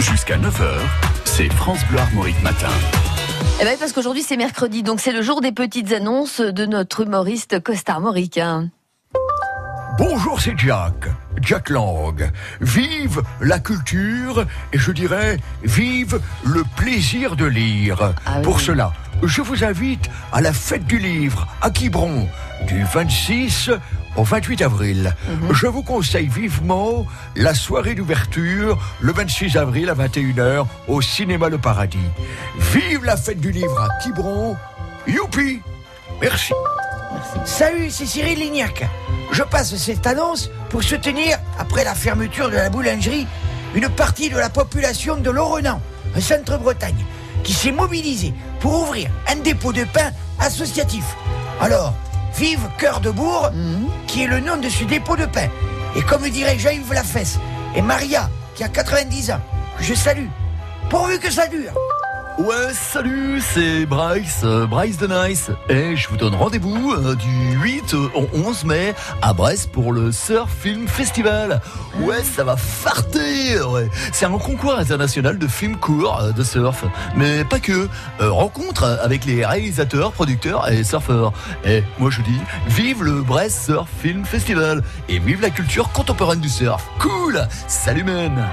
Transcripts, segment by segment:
Jusqu'à 9h, c'est France Bleu Armorique Matin. Eh ben, parce qu'aujourd'hui c'est mercredi, donc c'est le jour des petites annonces de notre humoriste Costa Armoricain. Bonjour, c'est Jack, Jack Lang. Vive la culture et je dirais vive le plaisir de lire. Ah oui. Pour cela, je vous invite à la fête du livre à Quiberon du 26 au 28 avril. Mhm. Je vous conseille vivement la soirée d'ouverture le 26 avril à 21h au cinéma Le Paradis. Vive la fête du livre à Quiberon. Youpi Merci. Salut, c'est Cyril Lignac. Je passe cette annonce pour soutenir, après la fermeture de la boulangerie, une partie de la population de Loronan, un centre-Bretagne, qui s'est mobilisée pour ouvrir un dépôt de pain associatif. Alors, vive Cœur de Bourg, qui est le nom de ce dépôt de pain. Et comme dirait Jean-Yves Lafesse et Maria, qui a 90 ans, je salue, pourvu que ça dure. Ouais, salut, c'est Bryce, euh, Bryce de Nice. Et je vous donne rendez-vous euh, du 8 au 11 mai à Brest pour le Surf Film Festival. Ouais, ça va farter. C'est un concours international de films courts euh, de surf. Mais pas que. Rencontre avec les réalisateurs, producteurs et surfeurs. Et moi je dis, vive le Brest Surf Film Festival. Et vive la culture contemporaine du surf. Cool Salut man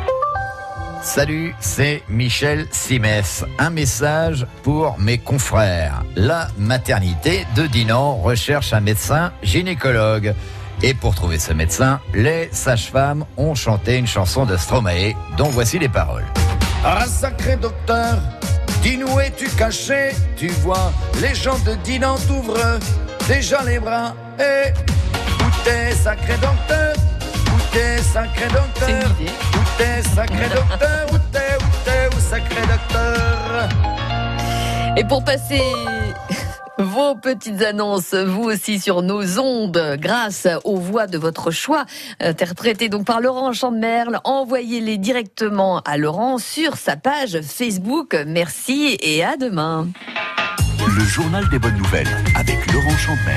Salut, c'est Michel Simès. Un message pour mes confrères. La maternité de Dinan recherche un médecin gynécologue. Et pour trouver ce médecin, les sages-femmes ont chanté une chanson de Stromae, dont voici les paroles. Ah, sacré docteur, dis-nous es-tu caché? Tu vois, les gens de Dinan t'ouvrent déjà les bras. Et où t'es, sacré docteur? Où t'es, sacré docteur? T'es, sacré docteur Où t'es, où t'es, où sacré docteur Et pour passer vos petites annonces, vous aussi sur nos ondes, grâce aux voix de votre choix, interprétées donc par Laurent Chandemerle, envoyez-les directement à Laurent sur sa page Facebook. Merci et à demain. Le journal des bonnes nouvelles avec Laurent Chandemer.